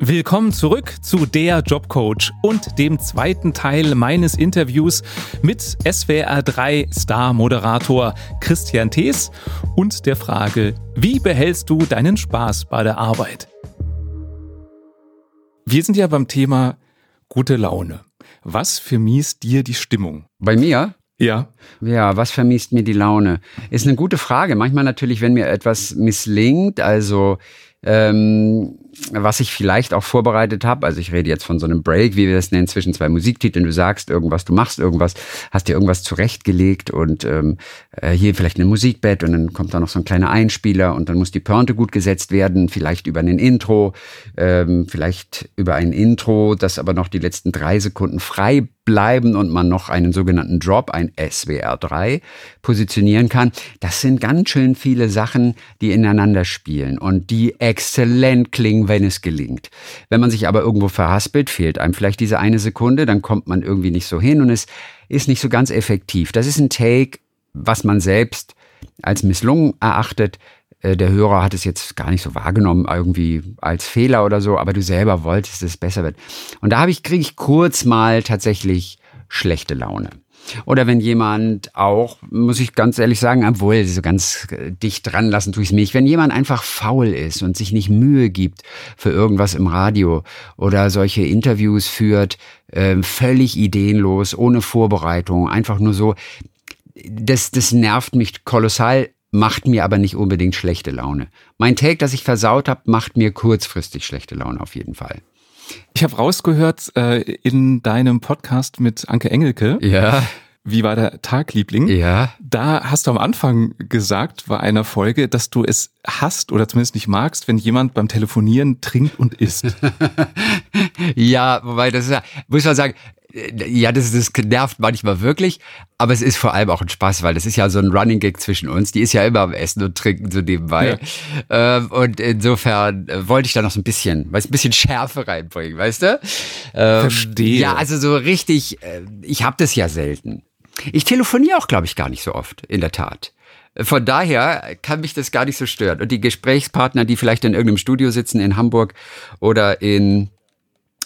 Willkommen zurück zu der Jobcoach und dem zweiten Teil meines Interviews mit SWR3 Star-Moderator Christian Thees und der Frage, wie behältst du deinen Spaß bei der Arbeit? Wir sind ja beim Thema gute Laune. Was vermiest dir die Stimmung? Bei mir? Ja. Ja, was vermiest mir die Laune? Ist eine gute Frage. Manchmal natürlich, wenn mir etwas misslingt, also ähm, was ich vielleicht auch vorbereitet habe. Also ich rede jetzt von so einem Break, wie wir das nennen, zwischen zwei Musiktiteln. Du sagst irgendwas, du machst irgendwas, hast dir irgendwas zurechtgelegt und ähm, äh, hier vielleicht ein Musikbett und dann kommt da noch so ein kleiner Einspieler und dann muss die Pointe gut gesetzt werden, vielleicht über ein Intro, ähm, vielleicht über ein Intro, das aber noch die letzten drei Sekunden frei bleiben und man noch einen sogenannten Drop, ein SWR3, positionieren kann. Das sind ganz schön viele Sachen, die ineinander spielen und die exzellent klingen wenn es gelingt. Wenn man sich aber irgendwo verhaspelt, fehlt einem vielleicht diese eine Sekunde, dann kommt man irgendwie nicht so hin und es ist nicht so ganz effektiv. Das ist ein Take, was man selbst als misslungen erachtet. Äh, der Hörer hat es jetzt gar nicht so wahrgenommen, irgendwie als Fehler oder so, aber du selber wolltest, dass es besser wird. Und da habe ich, kriege ich kurz mal tatsächlich schlechte Laune. Oder wenn jemand auch, muss ich ganz ehrlich sagen, obwohl so ganz äh, dicht dran lassen tue ich es nicht, wenn jemand einfach faul ist und sich nicht Mühe gibt für irgendwas im Radio oder solche Interviews führt, äh, völlig ideenlos, ohne Vorbereitung, einfach nur so, das, das nervt mich kolossal, macht mir aber nicht unbedingt schlechte Laune. Mein Take, das ich versaut habe, macht mir kurzfristig schlechte Laune auf jeden Fall. Ich habe rausgehört äh, in deinem Podcast mit Anke Engelke. Ja. Wie war der Tagliebling? Ja. Da hast du am Anfang gesagt, bei einer Folge, dass du es hasst oder zumindest nicht magst, wenn jemand beim Telefonieren trinkt und isst. ja, wobei das ist ja, muss man sagen, ja, das, das nervt manchmal wirklich, aber es ist vor allem auch ein Spaß, weil das ist ja so ein Running Gag zwischen uns. Die ist ja immer am Essen und Trinken so nebenbei. Ja. Ähm, und insofern äh, wollte ich da noch so ein bisschen, weil ein bisschen Schärfe reinbringen, weißt du? Ähm, Verstehe. Ja, also so richtig, äh, ich habe das ja selten. Ich telefoniere auch, glaube ich, gar nicht so oft, in der Tat. Von daher kann mich das gar nicht so stören. Und die Gesprächspartner, die vielleicht in irgendeinem Studio sitzen in Hamburg oder in,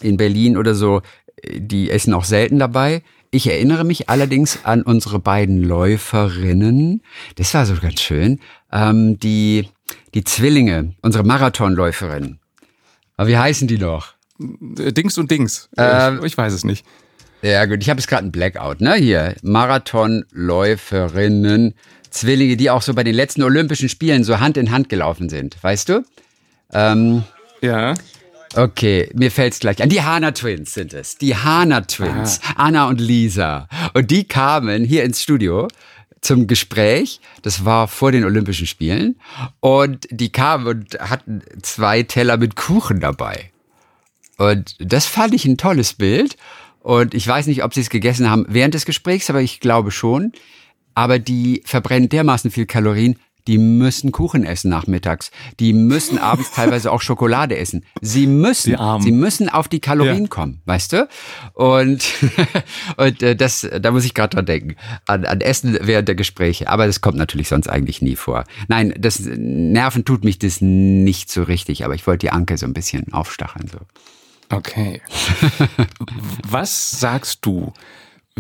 in Berlin oder so, die essen auch selten dabei. Ich erinnere mich allerdings an unsere beiden Läuferinnen. Das war so ganz schön. Ähm, die, die Zwillinge, unsere Marathonläuferinnen. Aber wie heißen die noch? Dings und Dings. Ähm, ich, ich weiß es nicht. Ja gut, ich habe jetzt gerade einen Blackout, ne? Hier, Marathonläuferinnen, Zwillinge, die auch so bei den letzten Olympischen Spielen so Hand in Hand gelaufen sind, weißt du? Ähm, ja. Okay, mir fällt's gleich an. Die Hana Twins sind es. Die Hana Twins. Aha. Anna und Lisa. Und die kamen hier ins Studio zum Gespräch. Das war vor den Olympischen Spielen. Und die kamen und hatten zwei Teller mit Kuchen dabei. Und das fand ich ein tolles Bild. Und ich weiß nicht, ob sie es gegessen haben während des Gesprächs, aber ich glaube schon. Aber die verbrennen dermaßen viel Kalorien, die müssen Kuchen essen nachmittags. Die müssen abends teilweise auch Schokolade essen. Sie müssen, sie müssen auf die Kalorien ja. kommen, weißt du? Und, und äh, das, da muss ich gerade dran denken, an, an Essen während der Gespräche. Aber das kommt natürlich sonst eigentlich nie vor. Nein, das Nerven tut mich das nicht so richtig, aber ich wollte die Anke so ein bisschen aufstacheln. So. Okay. Was sagst du?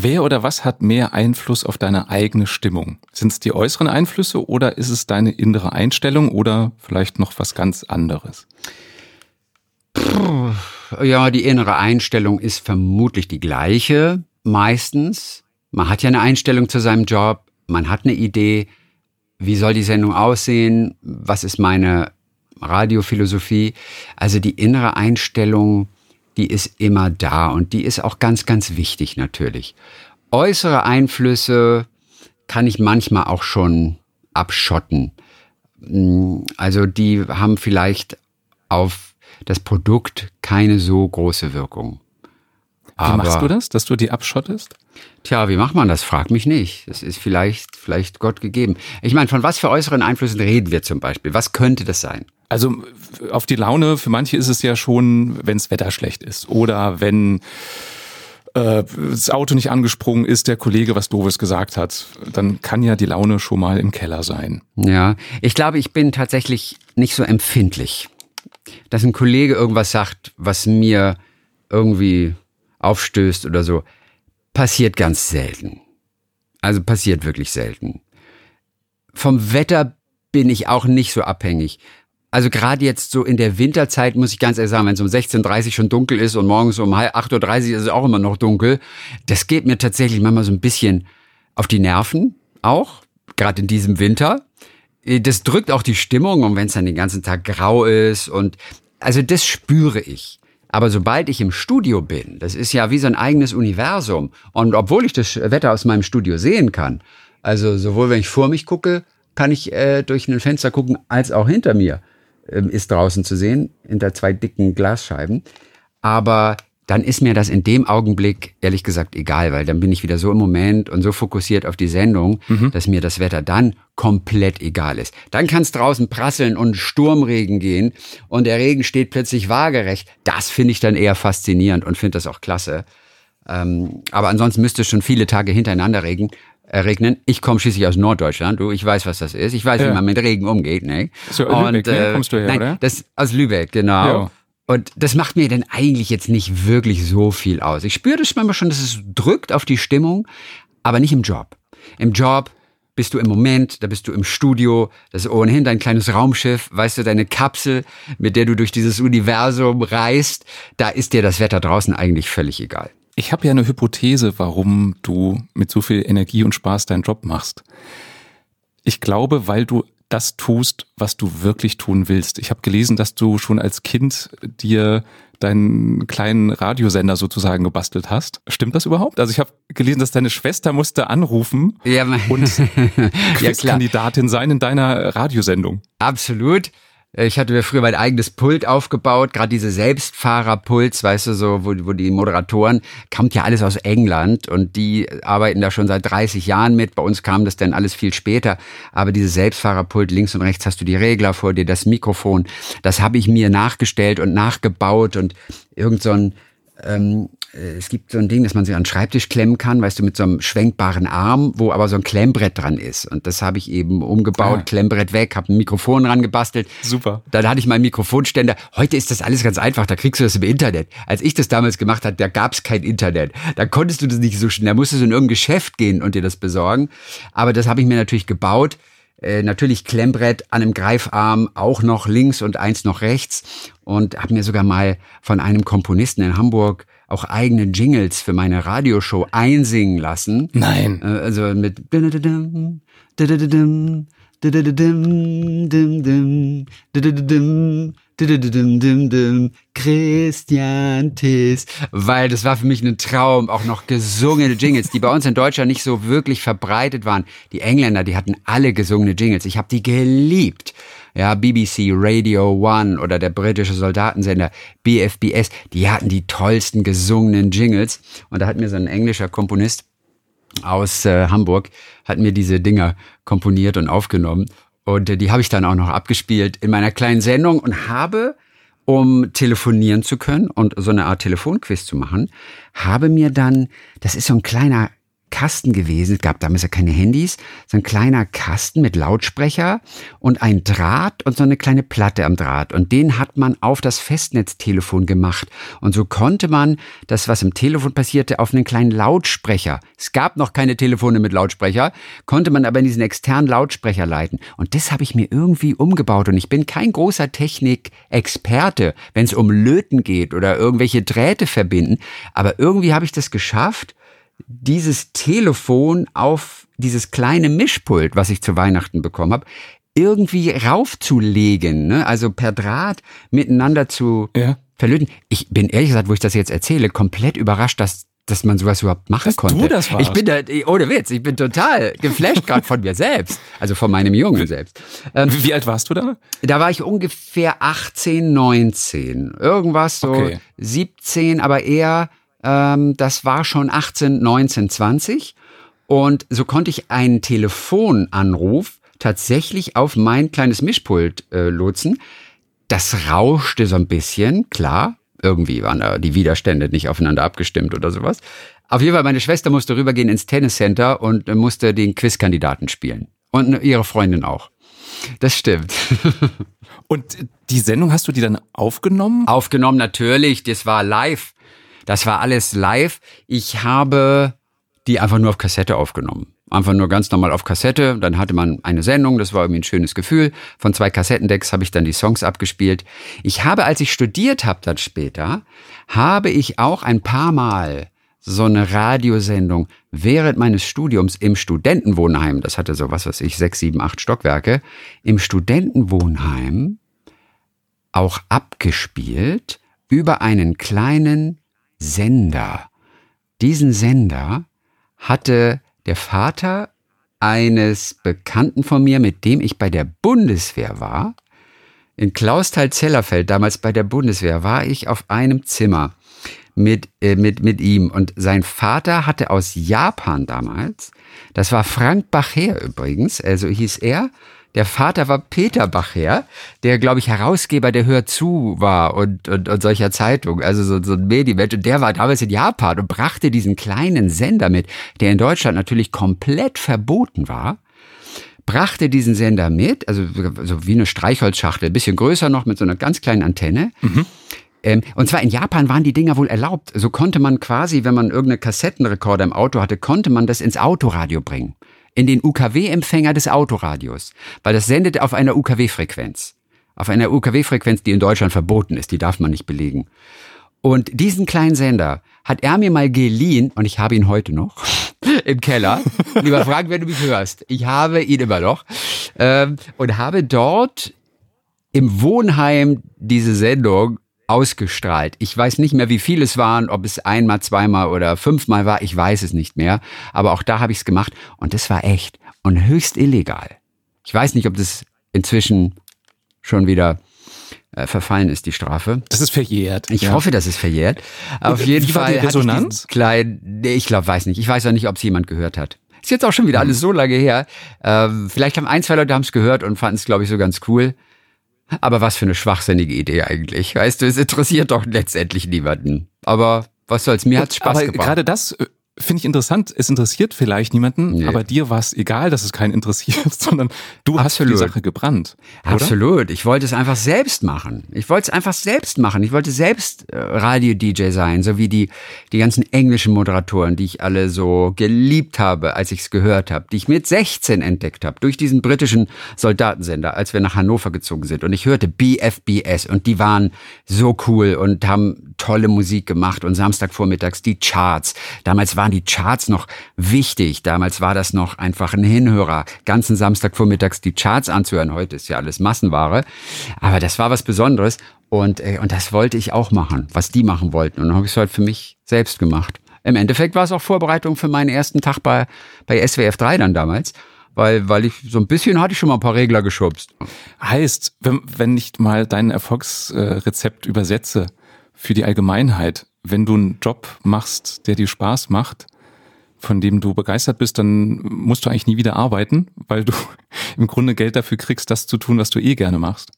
Wer oder was hat mehr Einfluss auf deine eigene Stimmung? Sind es die äußeren Einflüsse oder ist es deine innere Einstellung oder vielleicht noch was ganz anderes? Ja, die innere Einstellung ist vermutlich die gleiche, meistens. Man hat ja eine Einstellung zu seinem Job, man hat eine Idee, wie soll die Sendung aussehen, was ist meine Radiophilosophie. Also die innere Einstellung die ist immer da und die ist auch ganz, ganz wichtig natürlich. Äußere Einflüsse kann ich manchmal auch schon abschotten. Mm, also die haben vielleicht auf das Produkt keine so große Wirkung. Aber, wie machst du das, dass du die abschottest? Tja, wie macht man das? Frag mich nicht. Das ist vielleicht, vielleicht Gott gegeben. Ich meine, von was für äußeren Einflüssen reden wir zum Beispiel? Was könnte das sein? Also auf die Laune, für manche ist es ja schon, wenn das Wetter schlecht ist oder wenn äh, das Auto nicht angesprungen ist, der Kollege was Doofes gesagt hat, dann kann ja die Laune schon mal im Keller sein. Ja, ich glaube, ich bin tatsächlich nicht so empfindlich. dass ein Kollege irgendwas sagt, was mir irgendwie aufstößt oder so, passiert ganz selten. Also passiert wirklich selten. Vom Wetter bin ich auch nicht so abhängig. Also gerade jetzt so in der Winterzeit muss ich ganz ehrlich sagen, wenn es um 16.30 Uhr schon dunkel ist und morgens um 8.30 Uhr ist es auch immer noch dunkel, das geht mir tatsächlich manchmal so ein bisschen auf die Nerven auch, gerade in diesem Winter. Das drückt auch die Stimmung und wenn es dann den ganzen Tag grau ist und also das spüre ich. Aber sobald ich im Studio bin, das ist ja wie so ein eigenes Universum. Und obwohl ich das Wetter aus meinem Studio sehen kann, also sowohl wenn ich vor mich gucke, kann ich äh, durch ein Fenster gucken, als auch hinter mir äh, ist draußen zu sehen, hinter zwei dicken Glasscheiben. Aber dann ist mir das in dem Augenblick ehrlich gesagt egal, weil dann bin ich wieder so im Moment und so fokussiert auf die Sendung, mhm. dass mir das Wetter dann komplett egal ist. Dann kann es draußen prasseln und Sturmregen gehen und der Regen steht plötzlich waagerecht. Das finde ich dann eher faszinierend und finde das auch klasse. Ähm, aber ansonsten müsste es schon viele Tage hintereinander regen, äh, regnen. Ich komme schließlich aus Norddeutschland, du, ich weiß, was das ist. Ich weiß, ja. wie man mit Regen umgeht, ne? So, und, Lübeck, ne? kommst du her, nein, oder? Das aus Lübeck, genau. Ja. Und das macht mir denn eigentlich jetzt nicht wirklich so viel aus. Ich spüre das manchmal schon, dass es drückt auf die Stimmung, aber nicht im Job. Im Job bist du im Moment, da bist du im Studio, das ist ohnehin dein kleines Raumschiff, weißt du, deine Kapsel, mit der du durch dieses Universum reist, da ist dir das Wetter draußen eigentlich völlig egal. Ich habe ja eine Hypothese, warum du mit so viel Energie und Spaß deinen Job machst. Ich glaube, weil du das tust, was du wirklich tun willst. Ich habe gelesen, dass du schon als Kind dir deinen kleinen Radiosender sozusagen gebastelt hast. Stimmt das überhaupt? Also ich habe gelesen, dass deine Schwester musste anrufen ja, und Quizkandidatin ja, sein in deiner Radiosendung. Absolut. Äh, ich hatte mir früher mein eigenes Pult aufgebaut, gerade diese Selbstfahrerpuls, weißt du, so, wo, wo die Moderatoren, kommt ja alles aus England und die arbeiten da schon seit 30 Jahren mit. Bei uns kam das dann alles viel später. Aber diese Selbstfahrerpult, links und rechts hast du die Regler vor dir, das Mikrofon, das habe ich mir nachgestellt und nachgebaut und irgend so ein ähm, äh, es gibt so ein Ding, dass man sich an den Schreibtisch klemmen kann, weißt du, mit so einem schwenkbaren Arm, wo aber so ein Klemmbrett dran ist. Und das habe ich eben umgebaut, ah. Klemmbrett weg, habe ein Mikrofon dran gebastelt. Super. Dann hatte ich meinen Mikrofonständer. Heute ist das alles ganz einfach, da kriegst du das im Internet. Als ich das damals gemacht habe, da gab es kein Internet. Da konntest du das nicht so schnell. Da musstest du in irgendein Geschäft gehen und dir das besorgen. Aber das habe ich mir natürlich gebaut. Äh, natürlich Klemmbrett an einem Greifarm, auch noch links und eins noch rechts. Und habe mir sogar mal von einem Komponisten in Hamburg auch eigene Jingles für meine Radioshow einsingen lassen. Nein. Äh, also mit Christian Tis, weil das war für mich ein Traum, auch noch gesungene Jingles, die bei uns in Deutschland nicht so wirklich verbreitet waren. Die Engländer, die hatten alle gesungene Jingles. Ich habe die geliebt. Ja, BBC Radio One oder der britische Soldatensender BFBS, die hatten die tollsten gesungenen Jingles. Und da hat mir so ein englischer Komponist aus äh, Hamburg, hat mir diese Dinger komponiert und aufgenommen. Und äh, die habe ich dann auch noch abgespielt in meiner kleinen Sendung und habe, um telefonieren zu können und so eine Art Telefonquiz zu machen, habe mir dann, das ist so ein kleiner Kasten gewesen. Es gab damals ja keine Handys. So ein kleiner Kasten mit Lautsprecher und ein Draht und so eine kleine Platte am Draht. Und den hat man auf das Festnetztelefon gemacht. Und so konnte man das, was im Telefon passierte, auf einen kleinen Lautsprecher. Es gab noch keine Telefone mit Lautsprecher, konnte man aber in diesen externen Lautsprecher leiten. Und das habe ich mir irgendwie umgebaut. Und ich bin kein großer Technikexperte, wenn es um Löten geht oder irgendwelche Drähte verbinden. Aber irgendwie habe ich das geschafft dieses Telefon auf dieses kleine Mischpult, was ich zu Weihnachten bekommen habe, irgendwie raufzulegen, ne? also per Draht miteinander zu ja. verlöten. Ich bin ehrlich gesagt, wo ich das jetzt erzähle, komplett überrascht, dass dass man sowas überhaupt machen dass konnte. Du das warst. Ich bin da, ohne Witz, ich bin total geflasht gerade von mir selbst, also von meinem Jungen selbst. Ähm, Wie alt warst du da? Da war ich ungefähr 18, 19, irgendwas so okay. 17, aber eher ähm, das war schon 18, 19, 20. Und so konnte ich einen Telefonanruf tatsächlich auf mein kleines Mischpult äh, lotsen. Das rauschte so ein bisschen, klar. Irgendwie waren da die Widerstände nicht aufeinander abgestimmt oder sowas. Auf jeden Fall, meine Schwester musste rübergehen ins Tenniscenter und musste den Quizkandidaten spielen. Und ihre Freundin auch. Das stimmt. Und die Sendung hast du die dann aufgenommen? Aufgenommen, natürlich. Das war live. Das war alles live. Ich habe die einfach nur auf Kassette aufgenommen. Einfach nur ganz normal auf Kassette. Dann hatte man eine Sendung, das war irgendwie ein schönes Gefühl. Von zwei Kassettendecks habe ich dann die Songs abgespielt. Ich habe, als ich studiert habe dann später, habe ich auch ein paar Mal so eine Radiosendung während meines Studiums im Studentenwohnheim, das hatte so was weiß ich, sechs, sieben, acht Stockwerke, im Studentenwohnheim auch abgespielt über einen kleinen Sender. Diesen Sender hatte der Vater eines Bekannten von mir, mit dem ich bei der Bundeswehr war. In Klausthal-Zellerfeld, damals bei der Bundeswehr, war ich auf einem Zimmer mit, äh, mit, mit ihm. Und sein Vater hatte aus Japan damals, das war Frank Bacher übrigens, also hieß er, der Vater war Peter Bacher, der, glaube ich, Herausgeber der Hör zu war und, und, und solcher Zeitung, also so, so ein Medienmensch. Und der war damals in Japan und brachte diesen kleinen Sender mit, der in Deutschland natürlich komplett verboten war brachte diesen Sender mit, also so wie eine Streichholzschachtel, ein bisschen größer noch mit so einer ganz kleinen Antenne. Mhm. Ähm, und zwar in Japan waren die Dinger wohl erlaubt. So konnte man quasi, wenn man irgendeine Kassettenrekorder im Auto hatte, konnte man das ins Autoradio bringen in den UKW-Empfänger des Autoradios, weil das sendet auf einer UKW-Frequenz. Auf einer UKW-Frequenz, die in Deutschland verboten ist, die darf man nicht belegen. Und diesen kleinen Sender hat er mir mal geliehen und ich habe ihn heute noch im Keller. Lieber Frank, wenn du mich hörst, ich habe ihn immer noch ähm, und habe dort im Wohnheim diese Sendung ausgestrahlt. Ich weiß nicht mehr, wie viele es waren, ob es einmal, zweimal oder fünfmal war, ich weiß es nicht mehr. Aber auch da habe ich es gemacht und das war echt und höchst illegal. Ich weiß nicht, ob das inzwischen schon wieder äh, verfallen ist, die Strafe. Das ist verjährt. Ich ja. hoffe, das ist verjährt. Auf jeden wie Fall. War die Resonanz? Ich klein, nee, ich glaube, weiß nicht. Ich weiß auch nicht, ob es jemand gehört hat. Ist jetzt auch schon wieder alles so lange her. Ähm, vielleicht haben ein, zwei Leute es gehört und fanden es, glaube ich, so ganz cool. Aber was für eine schwachsinnige Idee eigentlich. Weißt du, es interessiert doch letztendlich niemanden. Aber was soll's, mir hat's Spaß aber gemacht. Gerade das äh, finde ich interessant. Es interessiert vielleicht niemanden, nee. aber dir war es egal, dass es keinen interessiert, sondern du Absolut. hast für die Sache gebrannt. Oder? Absolut. Ich wollte es einfach selbst machen. Ich wollte es einfach selbst machen. Ich wollte selbst äh, Radio-DJ sein, so wie die, die ganzen englischen Moderatoren, die ich alle so geliebt habe, als ich es gehört habe, die ich mit 16 entdeckt habe, durch diesen britischen Soldatensender, als wir nach Hannover gezogen sind. Und ich hörte BFBS und die waren so cool und haben tolle Musik gemacht und Samstagvormittags die Charts. Damals waren die Charts noch wichtig. Damals war das noch einfach ein Hinhörer, ganzen Samstagvormittags die Charts anzuhören. Heute ist ja alles Massenware. Aber das war was Besonderes. Und, äh, und das wollte ich auch machen, was die machen wollten. Und dann habe ich es halt für mich selbst gemacht. Im Endeffekt war es auch Vorbereitung für meinen ersten Tag bei, bei SWF 3 dann damals weil, weil ich so ein bisschen hatte ich schon mal ein paar Regler geschubst. Heißt, wenn, wenn ich mal dein Erfolgsrezept übersetze für die Allgemeinheit, wenn du einen Job machst, der dir Spaß macht, von dem du begeistert bist, dann musst du eigentlich nie wieder arbeiten, weil du im Grunde Geld dafür kriegst, das zu tun, was du eh gerne machst.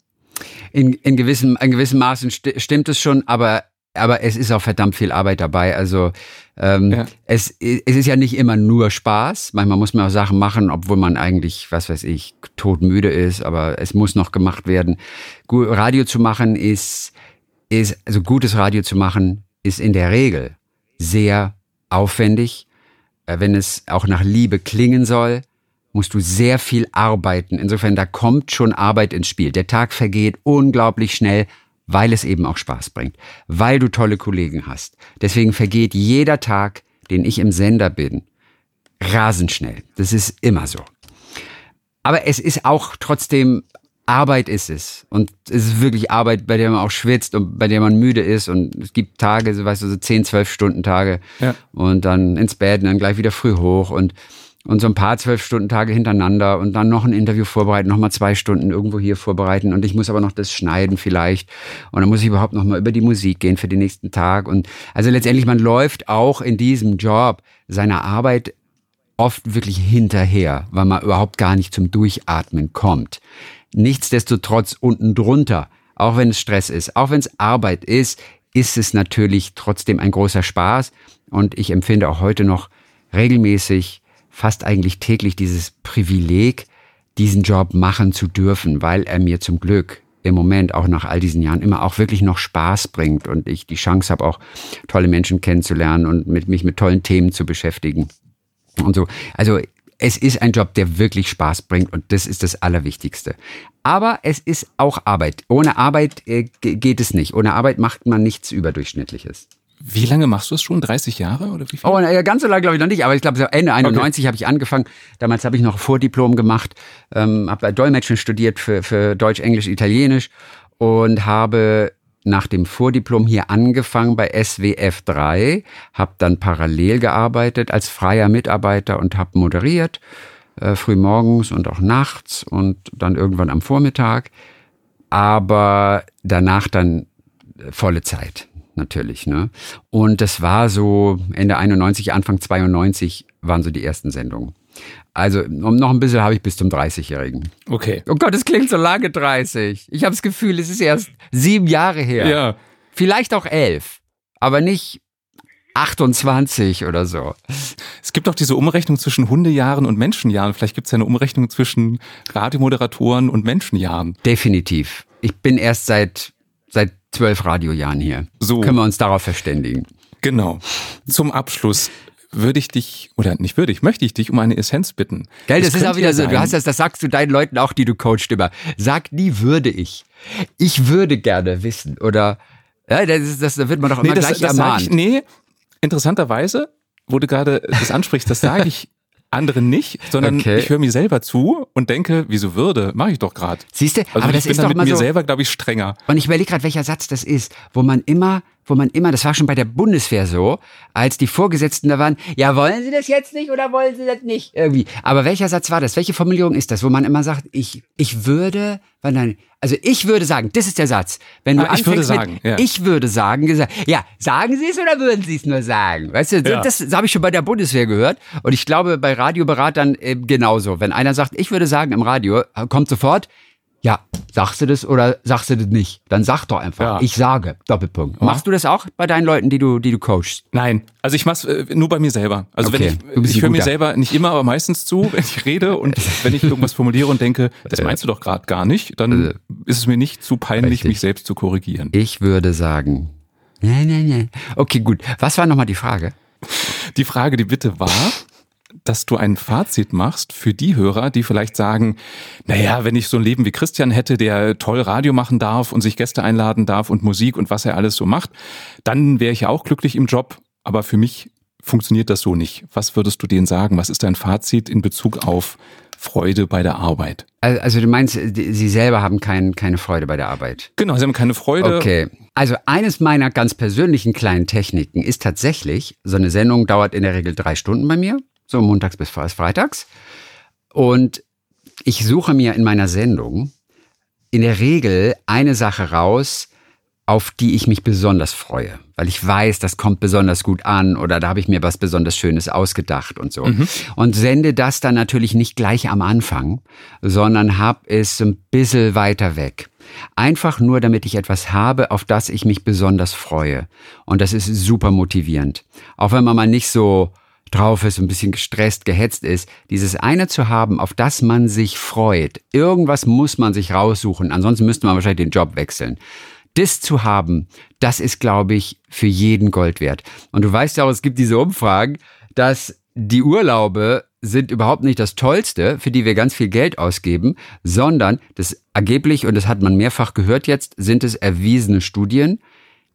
In, in, gewissem, in gewissem Maßen st stimmt es schon, aber, aber es ist auch verdammt viel Arbeit dabei. Also ähm, ja. es, es ist ja nicht immer nur Spaß. Manchmal muss man auch Sachen machen, obwohl man eigentlich, was weiß ich, todmüde ist, aber es muss noch gemacht werden. Radio zu machen ist, ist also gutes Radio zu machen, ist in der Regel sehr aufwendig. Äh, wenn es auch nach Liebe klingen soll, musst du sehr viel arbeiten. Insofern, da kommt schon Arbeit ins Spiel. Der Tag vergeht unglaublich schnell, weil es eben auch Spaß bringt, weil du tolle Kollegen hast. Deswegen vergeht jeder Tag, den ich im Sender bin, rasend schnell. Das ist immer so. Aber es ist auch trotzdem Arbeit ist es. Und es ist wirklich Arbeit, bei der man auch schwitzt und bei der man müde ist. Und es gibt Tage, so weißt du, so 10, 12 Stunden Tage. Ja. Und dann ins Bett und dann gleich wieder früh hoch und, und so ein paar zwölf Stunden Tage hintereinander und dann noch ein Interview vorbereiten, nochmal zwei Stunden irgendwo hier vorbereiten. Und ich muss aber noch das schneiden vielleicht. Und dann muss ich überhaupt nochmal über die Musik gehen für den nächsten Tag. Und also letztendlich, man läuft auch in diesem Job seiner Arbeit oft wirklich hinterher, weil man überhaupt gar nicht zum Durchatmen kommt. Nichtsdestotrotz unten drunter, auch wenn es Stress ist, auch wenn es Arbeit ist, ist es natürlich trotzdem ein großer Spaß. Und ich empfinde auch heute noch regelmäßig, fast eigentlich täglich dieses Privileg, diesen Job machen zu dürfen, weil er mir zum Glück im Moment auch nach all diesen Jahren immer auch wirklich noch Spaß bringt und ich die Chance habe, auch tolle Menschen kennenzulernen und mit mich mit tollen Themen zu beschäftigen und so. Also es ist ein Job, der wirklich Spaß bringt und das ist das Allerwichtigste. Aber es ist auch Arbeit. Ohne Arbeit äh, geht es nicht. Ohne Arbeit macht man nichts Überdurchschnittliches. Wie lange machst du es schon? 30 Jahre oder wie viel? Oh, na, ganz so lange glaube ich noch nicht, aber ich glaube, so Ende 91 okay. habe ich angefangen. Damals habe ich noch Vordiplom gemacht, ähm, habe Dolmetschen studiert für, für Deutsch, Englisch, Italienisch und habe nach dem Vordiplom hier angefangen bei SWF 3, habe dann parallel gearbeitet als freier Mitarbeiter und habe moderiert, äh, früh morgens und auch nachts und dann irgendwann am Vormittag, aber danach dann äh, volle Zeit natürlich. Ne? Und das war so Ende 91, Anfang 92 waren so die ersten Sendungen. Also noch ein bisschen habe ich bis zum 30-Jährigen. Okay. Oh Gott, es klingt so lange 30. Ich habe das Gefühl, es ist erst sieben Jahre her. Ja. Vielleicht auch elf, aber nicht 28 oder so. Es gibt auch diese Umrechnung zwischen Hundejahren und Menschenjahren. Vielleicht gibt es ja eine Umrechnung zwischen Radiomoderatoren und Menschenjahren. Definitiv. Ich bin erst seit seit zwölf Radiojahren hier. So. Können wir uns darauf verständigen. Genau. Zum Abschluss würde ich dich, oder nicht würde ich, möchte ich dich um eine Essenz bitten. Gell, das, das ist auch wieder so, du hast das, das sagst du deinen Leuten auch, die du coachst immer. Sag nie würde ich. Ich würde gerne wissen, oder, ja, das, das, das wird man doch immer nee, das, gleich das ermahnt. Ich, nee, interessanterweise, wo du gerade das ansprichst, das sage ich anderen nicht, sondern okay. ich höre mir selber zu und denke, wieso würde, mache ich doch gerade. Siehst du, also aber ich das bin ist dann mit doch mal mir so, selber, glaube ich, strenger. Und ich überlege gerade, welcher Satz das ist, wo man immer, wo man immer, das war schon bei der Bundeswehr so, als die Vorgesetzten da waren, ja, wollen Sie das jetzt nicht oder wollen Sie das nicht? Irgendwie. Aber welcher Satz war das? Welche Formulierung ist das, wo man immer sagt, ich, ich würde, wann dann, also ich würde sagen, das ist der Satz. Wenn du ah, ich würde sagen, mit, ja. ich würde sagen, ja, sagen Sie es oder würden Sie es nur sagen? Weißt du, ja. das, das habe ich schon bei der Bundeswehr gehört und ich glaube bei Radioberatern äh, genauso. Wenn einer sagt, ich würde sagen im Radio, kommt sofort, ja, sagst du das oder sagst du das nicht? Dann sag doch einfach. Ja. Ich sage. Doppelpunkt. Ja. Machst du das auch bei deinen Leuten, die du, die du coachst? Nein. Also ich mach's äh, nur bei mir selber. Also okay. wenn ich, ich höre mir selber nicht immer, aber meistens zu, wenn ich rede und wenn ich irgendwas formuliere und denke, das äh. meinst du doch gerade gar nicht, dann äh. ist es mir nicht zu peinlich, Richtig. mich selbst zu korrigieren. Ich würde sagen. Nein, nein, nein. Okay, gut. Was war nochmal die Frage? Die Frage, die bitte war, dass du ein Fazit machst für die Hörer, die vielleicht sagen, naja, wenn ich so ein Leben wie Christian hätte, der toll Radio machen darf und sich Gäste einladen darf und Musik und was er alles so macht, dann wäre ich ja auch glücklich im Job. Aber für mich funktioniert das so nicht. Was würdest du denen sagen? Was ist dein Fazit in Bezug auf Freude bei der Arbeit? Also du meinst, Sie selber haben kein, keine Freude bei der Arbeit? Genau, Sie haben keine Freude. Okay. Also eines meiner ganz persönlichen kleinen Techniken ist tatsächlich, so eine Sendung dauert in der Regel drei Stunden bei mir so montags bis freitags. Und ich suche mir in meiner Sendung in der Regel eine Sache raus, auf die ich mich besonders freue, weil ich weiß, das kommt besonders gut an oder da habe ich mir was besonders Schönes ausgedacht und so. Mhm. Und sende das dann natürlich nicht gleich am Anfang, sondern habe es ein bisschen weiter weg. Einfach nur, damit ich etwas habe, auf das ich mich besonders freue. Und das ist super motivierend. Auch wenn man mal nicht so drauf ist, ein bisschen gestresst, gehetzt ist, dieses eine zu haben, auf das man sich freut. Irgendwas muss man sich raussuchen, ansonsten müsste man wahrscheinlich den Job wechseln. Das zu haben, das ist, glaube ich, für jeden Gold wert. Und du weißt ja auch, es gibt diese Umfragen, dass die Urlaube sind überhaupt nicht das Tollste, für die wir ganz viel Geld ausgeben, sondern das angeblich, und das hat man mehrfach gehört jetzt, sind es erwiesene Studien,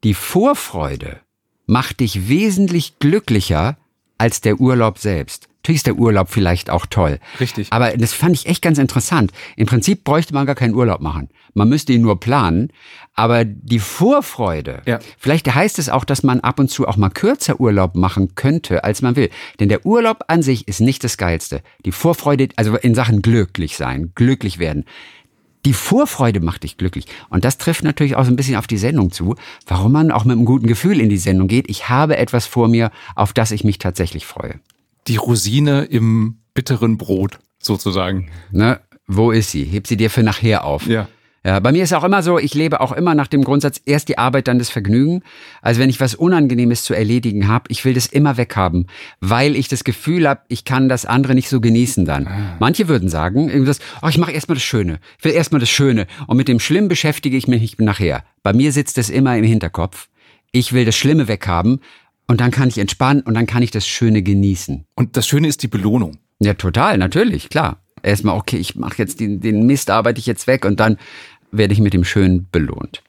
die Vorfreude macht dich wesentlich glücklicher als der Urlaub selbst. Natürlich ist der Urlaub vielleicht auch toll. Richtig. Aber das fand ich echt ganz interessant. Im Prinzip bräuchte man gar keinen Urlaub machen. Man müsste ihn nur planen. Aber die Vorfreude, ja. vielleicht heißt es auch, dass man ab und zu auch mal kürzer Urlaub machen könnte, als man will. Denn der Urlaub an sich ist nicht das Geilste. Die Vorfreude, also in Sachen glücklich sein, glücklich werden, die Vorfreude macht dich glücklich. Und das trifft natürlich auch so ein bisschen auf die Sendung zu, warum man auch mit einem guten Gefühl in die Sendung geht. Ich habe etwas vor mir, auf das ich mich tatsächlich freue. Die Rosine im bitteren Brot sozusagen. Ne? Wo ist sie? Heb sie dir für nachher auf. Ja. Ja, bei mir ist auch immer so, ich lebe auch immer nach dem Grundsatz, erst die Arbeit, dann das Vergnügen. Also wenn ich was Unangenehmes zu erledigen habe, ich will das immer weghaben, weil ich das Gefühl habe, ich kann das andere nicht so genießen dann. Ah. Manche würden sagen, irgendwas, oh, ich mache erstmal das Schöne. Ich will erstmal das Schöne. Und mit dem Schlimmen beschäftige ich mich nachher. Bei mir sitzt das immer im Hinterkopf. Ich will das Schlimme weghaben und dann kann ich entspannen und dann kann ich das Schöne genießen. Und das Schöne ist die Belohnung. Ja, total, natürlich, klar erstmal, okay, ich mache jetzt den, den Mist, arbeite ich jetzt weg und dann werde ich mit dem Schönen belohnt.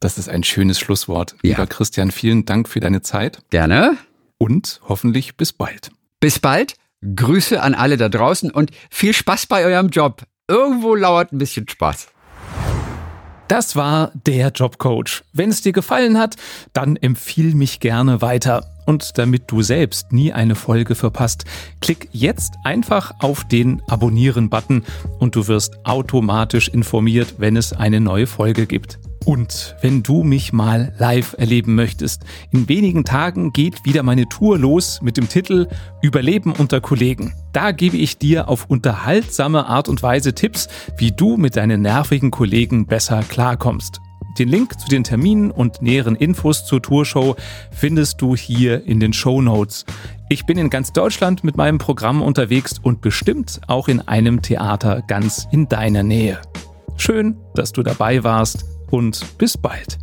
Das ist ein schönes Schlusswort. Ja. Lieber Christian, vielen Dank für deine Zeit. Gerne. Und hoffentlich bis bald. Bis bald. Grüße an alle da draußen und viel Spaß bei eurem Job. Irgendwo lauert ein bisschen Spaß. Das war der Jobcoach. Wenn es dir gefallen hat, dann empfiehl mich gerne weiter. Und damit du selbst nie eine Folge verpasst, klick jetzt einfach auf den Abonnieren-Button und du wirst automatisch informiert, wenn es eine neue Folge gibt. Und wenn du mich mal live erleben möchtest, in wenigen Tagen geht wieder meine Tour los mit dem Titel Überleben unter Kollegen. Da gebe ich dir auf unterhaltsame Art und Weise Tipps, wie du mit deinen nervigen Kollegen besser klarkommst. Den Link zu den Terminen und näheren Infos zur Tourshow findest du hier in den Show Notes. Ich bin in ganz Deutschland mit meinem Programm unterwegs und bestimmt auch in einem Theater ganz in deiner Nähe. Schön, dass du dabei warst und bis bald.